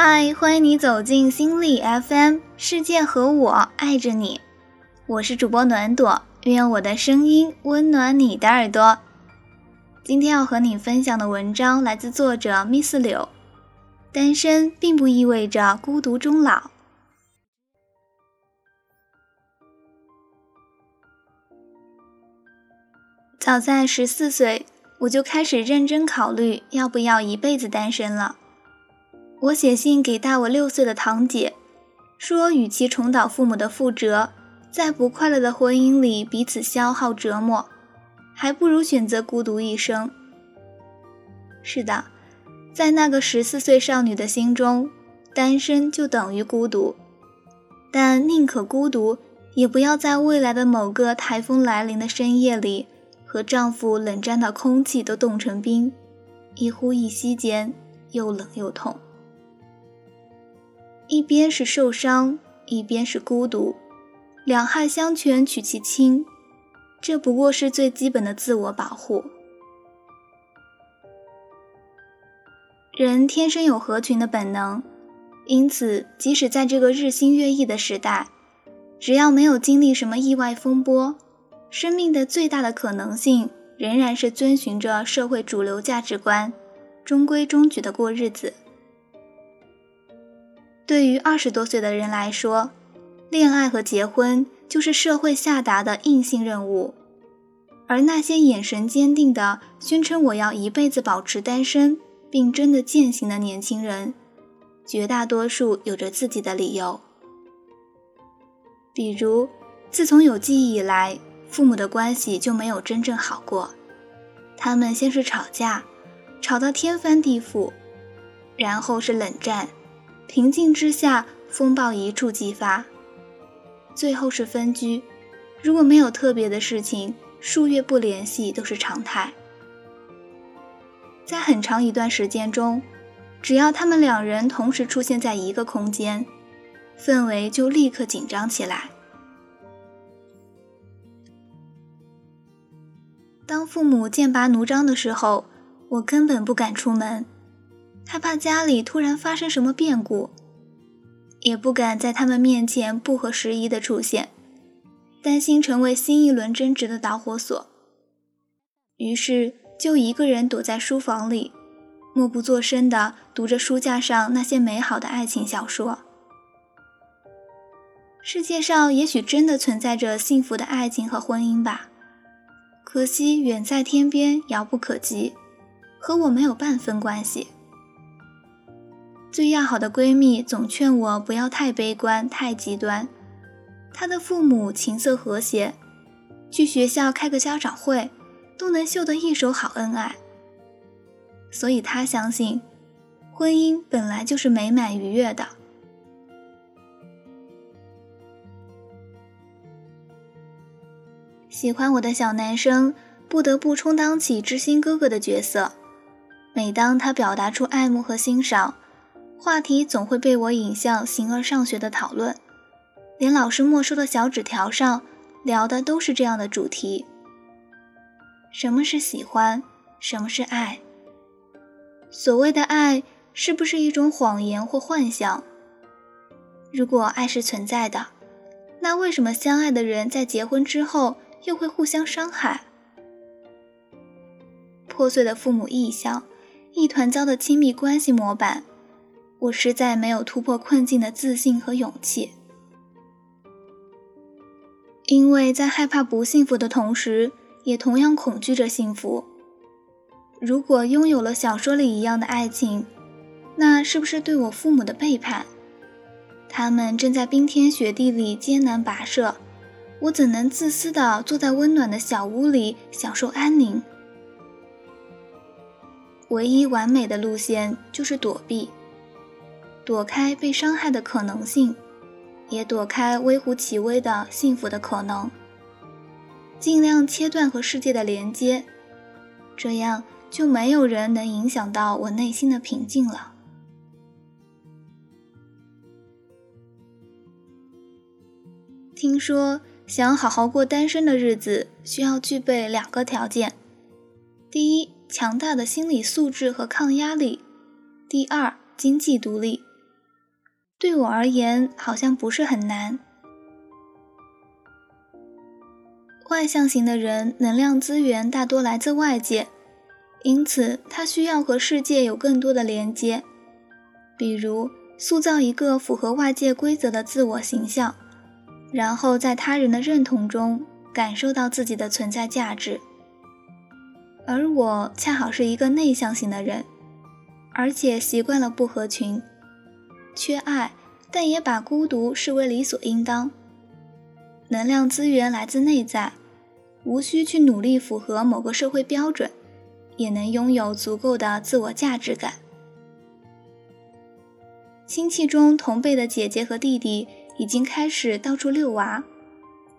嗨，欢迎你走进心理 FM，世界和我爱着你。我是主播暖朵，愿我的声音温暖你的耳朵。今天要和你分享的文章来自作者 Miss 柳。单身并不意味着孤独终老。早在十四岁，我就开始认真考虑要不要一辈子单身了。我写信给大我六岁的堂姐，说与其重蹈父母的覆辙，在不快乐的婚姻里彼此消耗折磨，还不如选择孤独一生。是的，在那个十四岁少女的心中，单身就等于孤独。但宁可孤独，也不要在未来的某个台风来临的深夜里。和丈夫冷战到空气都冻成冰，一呼一吸间又冷又痛。一边是受伤，一边是孤独，两害相权取其轻，这不过是最基本的自我保护。人天生有合群的本能，因此即使在这个日新月异的时代，只要没有经历什么意外风波。生命的最大的可能性仍然是遵循着社会主流价值观，中规中矩的过日子。对于二十多岁的人来说，恋爱和结婚就是社会下达的硬性任务，而那些眼神坚定的宣称我要一辈子保持单身并真的践行的年轻人，绝大多数有着自己的理由，比如自从有记忆以来。父母的关系就没有真正好过，他们先是吵架，吵到天翻地覆，然后是冷战，平静之下风暴一触即发，最后是分居。如果没有特别的事情，数月不联系都是常态。在很长一段时间中，只要他们两人同时出现在一个空间，氛围就立刻紧张起来。当父母剑拔弩张的时候，我根本不敢出门，害怕家里突然发生什么变故，也不敢在他们面前不合时宜的出现，担心成为新一轮争执的导火索。于是就一个人躲在书房里，默不作声地读着书架上那些美好的爱情小说。世界上也许真的存在着幸福的爱情和婚姻吧。可惜远在天边，遥不可及，和我没有半分关系。最要好的闺蜜总劝我不要太悲观、太极端。她的父母琴瑟和谐，去学校开个家长会，都能秀得一手好恩爱。所以她相信，婚姻本来就是美满愉悦的。喜欢我的小男生不得不充当起知心哥哥的角色。每当他表达出爱慕和欣赏，话题总会被我引向形而上学的讨论，连老师没收的小纸条上聊的都是这样的主题：什么是喜欢？什么是爱？所谓的爱是不是一种谎言或幻想？如果爱是存在的，那为什么相爱的人在结婚之后？又会互相伤害，破碎的父母意向，一团糟的亲密关系模板，我实在没有突破困境的自信和勇气。因为在害怕不幸福的同时，也同样恐惧着幸福。如果拥有了小说里一样的爱情，那是不是对我父母的背叛？他们正在冰天雪地里艰难跋涉。我怎能自私地坐在温暖的小屋里享受安宁？唯一完美的路线就是躲避，躲开被伤害的可能性，也躲开微乎其微的幸福的可能，尽量切断和世界的连接，这样就没有人能影响到我内心的平静了。听说。想好好过单身的日子，需要具备两个条件：第一，强大的心理素质和抗压力；第二，经济独立。对我而言好像不是很难。外向型的人能量资源大多来自外界，因此他需要和世界有更多的连接，比如塑造一个符合外界规则的自我形象，然后在他人的认同中感受到自己的存在价值。而我恰好是一个内向型的人，而且习惯了不合群。缺爱，但也把孤独视为理所应当。能量资源来自内在，无需去努力符合某个社会标准，也能拥有足够的自我价值感。亲戚中同辈的姐姐和弟弟已经开始到处遛娃，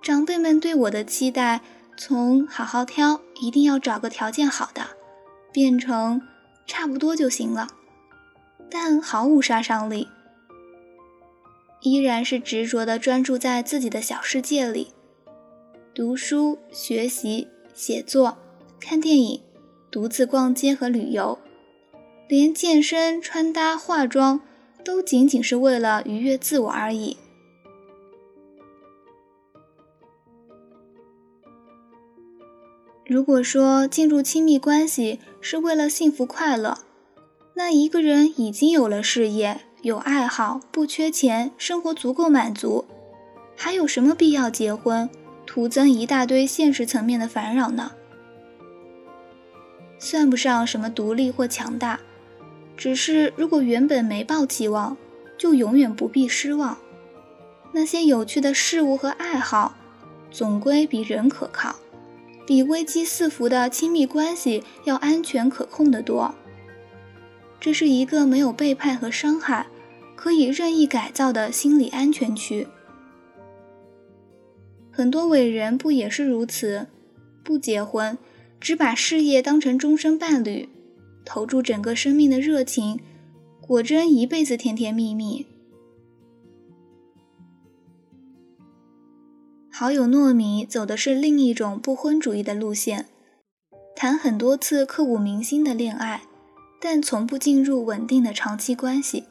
长辈们对我的期待从好好挑，一定要找个条件好的，变成差不多就行了，但毫无杀伤力。依然是执着地专注在自己的小世界里，读书、学习、写作、看电影、独自逛街和旅游，连健身、穿搭、化妆都仅仅是为了愉悦自我而已。如果说进入亲密关系是为了幸福快乐，那一个人已经有了事业。有爱好，不缺钱，生活足够满足，还有什么必要结婚，徒增一大堆现实层面的烦扰呢？算不上什么独立或强大，只是如果原本没抱期望，就永远不必失望。那些有趣的事物和爱好，总归比人可靠，比危机四伏的亲密关系要安全可控的多。这是一个没有背叛和伤害，可以任意改造的心理安全区。很多伟人不也是如此？不结婚，只把事业当成终身伴侣，投注整个生命的热情，果真一辈子甜甜蜜蜜。好友糯米走的是另一种不婚主义的路线，谈很多次刻骨铭心的恋爱。但从不进入稳定的长期关系。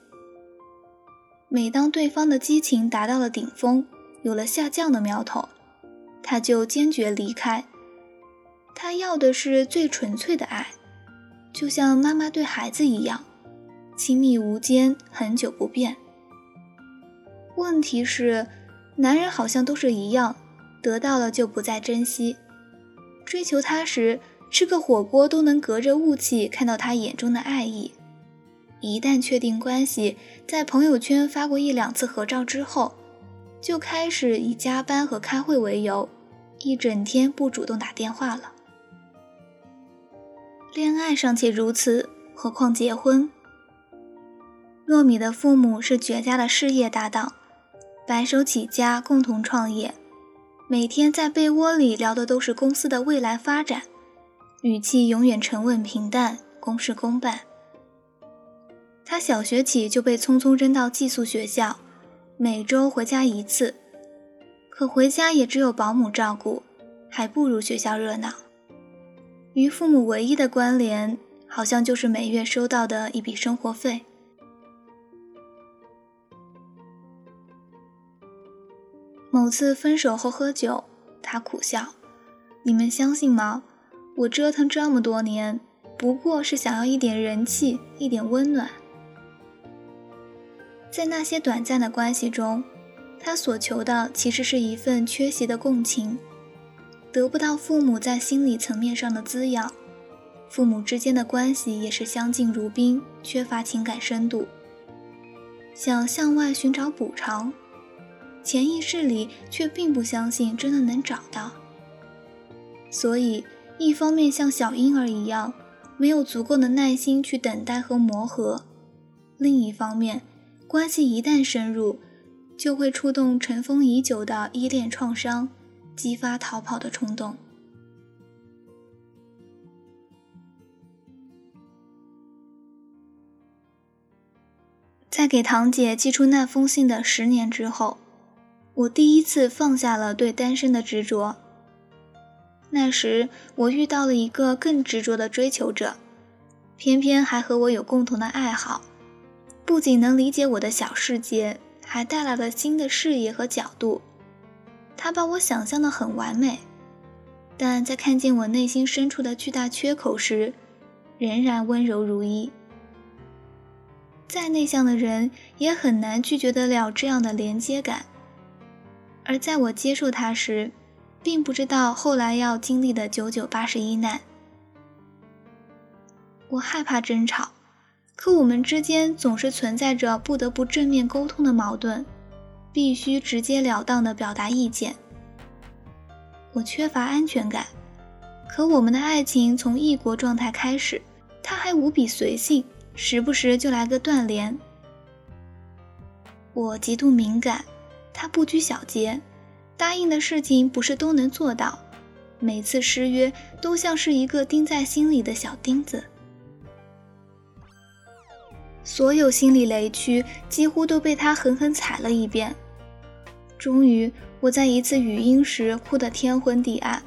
每当对方的激情达到了顶峰，有了下降的苗头，他就坚决离开。他要的是最纯粹的爱，就像妈妈对孩子一样，亲密无间，很久不变。问题是，男人好像都是一样，得到了就不再珍惜，追求他时。吃个火锅都能隔着雾气看到他眼中的爱意。一旦确定关系，在朋友圈发过一两次合照之后，就开始以加班和开会为由，一整天不主动打电话了。恋爱尚且如此，何况结婚？糯米的父母是绝佳的事业搭档，白手起家，共同创业，每天在被窝里聊的都是公司的未来发展。语气永远沉稳平淡，公事公办。他小学起就被匆匆扔到寄宿学校，每周回家一次，可回家也只有保姆照顾，还不如学校热闹。与父母唯一的关联，好像就是每月收到的一笔生活费。某次分手后喝酒，他苦笑：“你们相信吗？”我折腾这么多年，不过是想要一点人气，一点温暖。在那些短暂的关系中，他所求的其实是一份缺席的共情，得不到父母在心理层面上的滋养，父母之间的关系也是相敬如宾，缺乏情感深度。想向外寻找补偿，潜意识里却并不相信真的能找到，所以。一方面像小婴儿一样，没有足够的耐心去等待和磨合；另一方面，关系一旦深入，就会触动尘封已久的依恋创伤，激发逃跑的冲动。在给堂姐寄出那封信的十年之后，我第一次放下了对单身的执着。那时我遇到了一个更执着的追求者，偏偏还和我有共同的爱好，不仅能理解我的小世界，还带来了新的视野和角度。他把我想象的很完美，但在看见我内心深处的巨大缺口时，仍然温柔如一。再内向的人也很难拒绝得了这样的连接感。而在我接受他时，并不知道后来要经历的九九八十一难。我害怕争吵，可我们之间总是存在着不得不正面沟通的矛盾。必须直截了当地表达意见。我缺乏安全感，可我们的爱情从异国状态开始，他还无比随性，时不时就来个断联。我极度敏感，他不拘小节，答应的事情不是都能做到，每次失约都像是一个钉在心里的小钉子。所有心理雷区几乎都被他狠狠踩了一遍。终于，我在一次语音时哭得天昏地暗。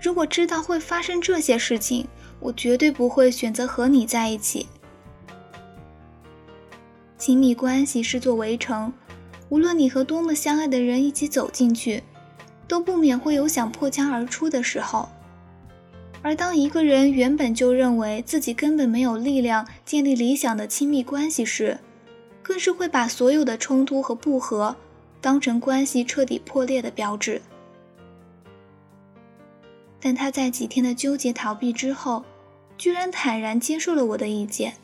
如果知道会发生这些事情，我绝对不会选择和你在一起。亲密关系是座围城，无论你和多么相爱的人一起走进去，都不免会有想破墙而出的时候。而当一个人原本就认为自己根本没有力量建立理想的亲密关系时，更是会把所有的冲突和不和当成关系彻底破裂的标志。但他在几天的纠结逃避之后，居然坦然接受了我的意见，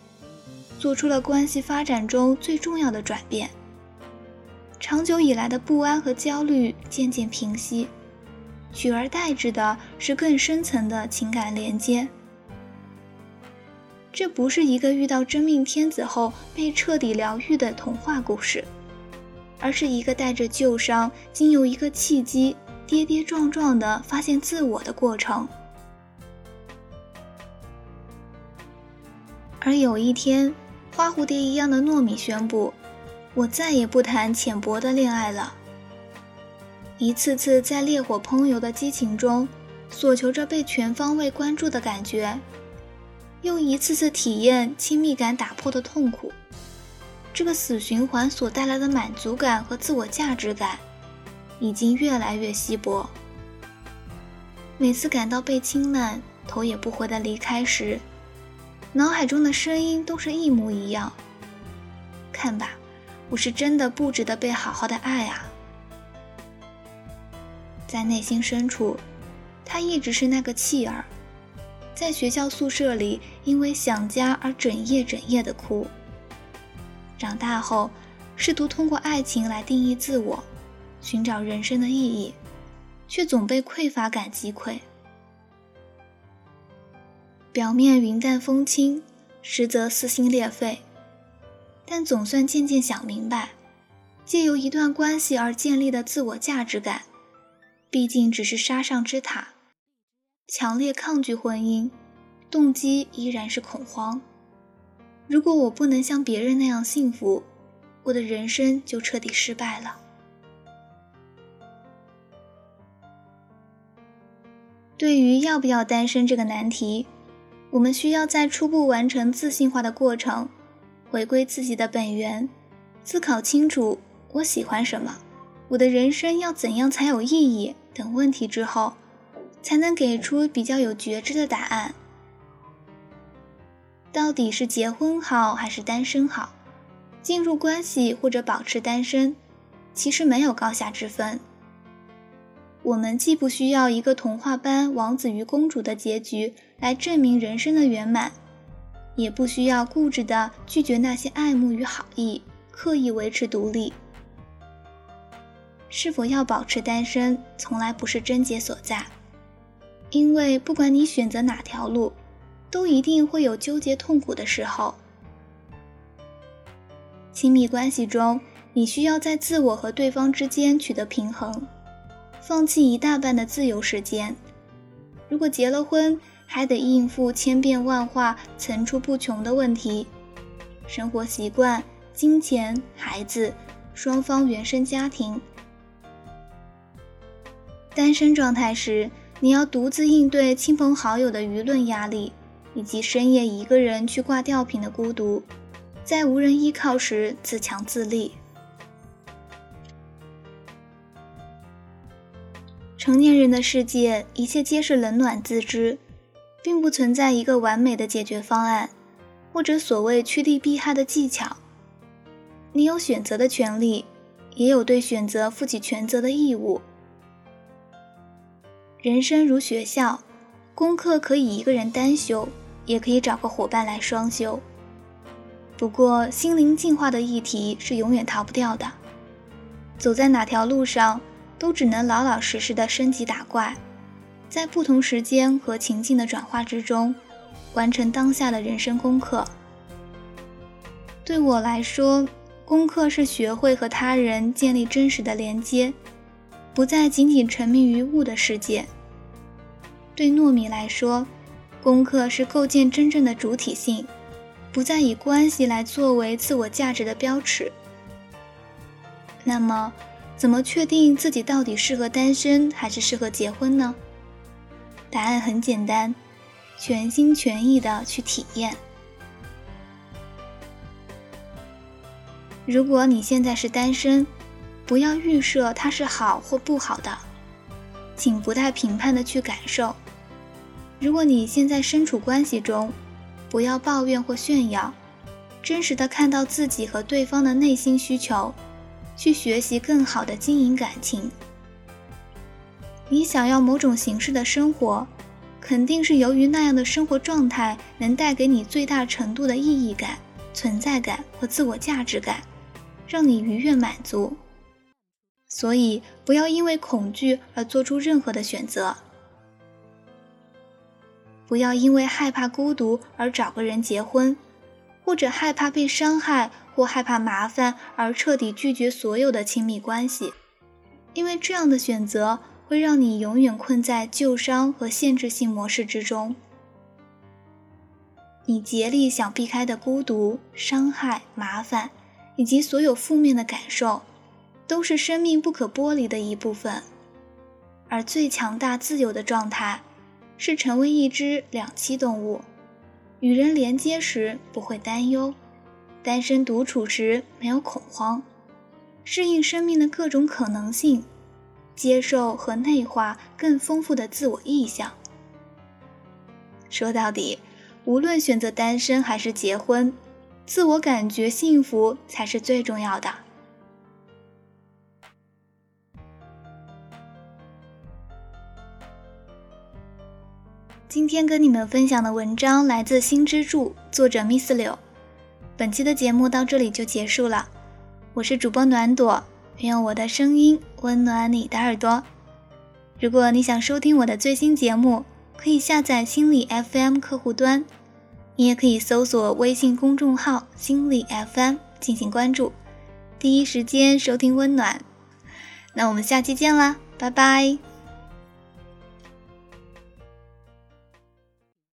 做出了关系发展中最重要的转变。长久以来的不安和焦虑渐渐平息。取而代之的是更深层的情感连接。这不是一个遇到真命天子后被彻底疗愈的童话故事，而是一个带着旧伤，经由一个契机，跌跌撞撞的发现自我的过程。而有一天，花蝴蝶一样的糯米宣布：“我再也不谈浅薄的恋爱了。”一次次在烈火烹油的激情中，索求着被全方位关注的感觉，又一次次体验亲密感打破的痛苦。这个死循环所带来的满足感和自我价值感，已经越来越稀薄。每次感到被轻慢、头也不回的离开时，脑海中的声音都是一模一样。看吧，我是真的不值得被好好的爱啊！在内心深处，他一直是那个弃儿，在学校宿舍里因为想家而整夜整夜的哭。长大后，试图通过爱情来定义自我，寻找人生的意义，却总被匮乏感击溃。表面云淡风轻，实则撕心裂肺。但总算渐渐想明白，借由一段关系而建立的自我价值感。毕竟只是沙上之塔，强烈抗拒婚姻，动机依然是恐慌。如果我不能像别人那样幸福，我的人生就彻底失败了。对于要不要单身这个难题，我们需要在初步完成自信化的过程，回归自己的本源，思考清楚我喜欢什么。我的人生要怎样才有意义？等问题之后，才能给出比较有觉知的答案。到底是结婚好还是单身好？进入关系或者保持单身，其实没有高下之分。我们既不需要一个童话般王子与公主的结局来证明人生的圆满，也不需要固执的拒绝那些爱慕与好意，刻意维持独立。是否要保持单身，从来不是症结所在，因为不管你选择哪条路，都一定会有纠结痛苦的时候。亲密关系中，你需要在自我和对方之间取得平衡，放弃一大半的自由时间。如果结了婚，还得应付千变万化、层出不穷的问题，生活习惯、金钱、孩子、双方原生家庭。单身状态时，你要独自应对亲朋好友的舆论压力，以及深夜一个人去挂吊瓶的孤独，在无人依靠时自强自立。成年人的世界，一切皆是冷暖自知，并不存在一个完美的解决方案，或者所谓趋利避害的技巧。你有选择的权利，也有对选择负起全责的义务。人生如学校，功课可以一个人单修，也可以找个伙伴来双修。不过，心灵进化的议题是永远逃不掉的。走在哪条路上，都只能老老实实的升级打怪，在不同时间和情境的转化之中，完成当下的人生功课。对我来说，功课是学会和他人建立真实的连接，不再仅仅沉迷于物的世界。对糯米来说，功课是构建真正的主体性，不再以关系来作为自我价值的标尺。那么，怎么确定自己到底适合单身还是适合结婚呢？答案很简单，全心全意的去体验。如果你现在是单身，不要预设它是好或不好的，请不带评判的去感受。如果你现在身处关系中，不要抱怨或炫耀，真实的看到自己和对方的内心需求，去学习更好的经营感情。你想要某种形式的生活，肯定是由于那样的生活状态能带给你最大程度的意义感、存在感和自我价值感，让你愉悦满足。所以，不要因为恐惧而做出任何的选择。不要因为害怕孤独而找个人结婚，或者害怕被伤害或害怕麻烦而彻底拒绝所有的亲密关系，因为这样的选择会让你永远困在旧伤和限制性模式之中。你竭力想避开的孤独、伤害、麻烦，以及所有负面的感受，都是生命不可剥离的一部分，而最强大、自由的状态。是成为一只两栖动物，与人连接时不会担忧，单身独处时没有恐慌，适应生命的各种可能性，接受和内化更丰富的自我意向。说到底，无论选择单身还是结婚，自我感觉幸福才是最重要的。今天跟你们分享的文章来自新之助，作者 Miss 柳。本期的节目到这里就结束了，我是主播暖朵，愿我的声音温暖你的耳朵。如果你想收听我的最新节目，可以下载心理 FM 客户端，你也可以搜索微信公众号心理 FM 进行关注，第一时间收听温暖。那我们下期见啦，拜拜。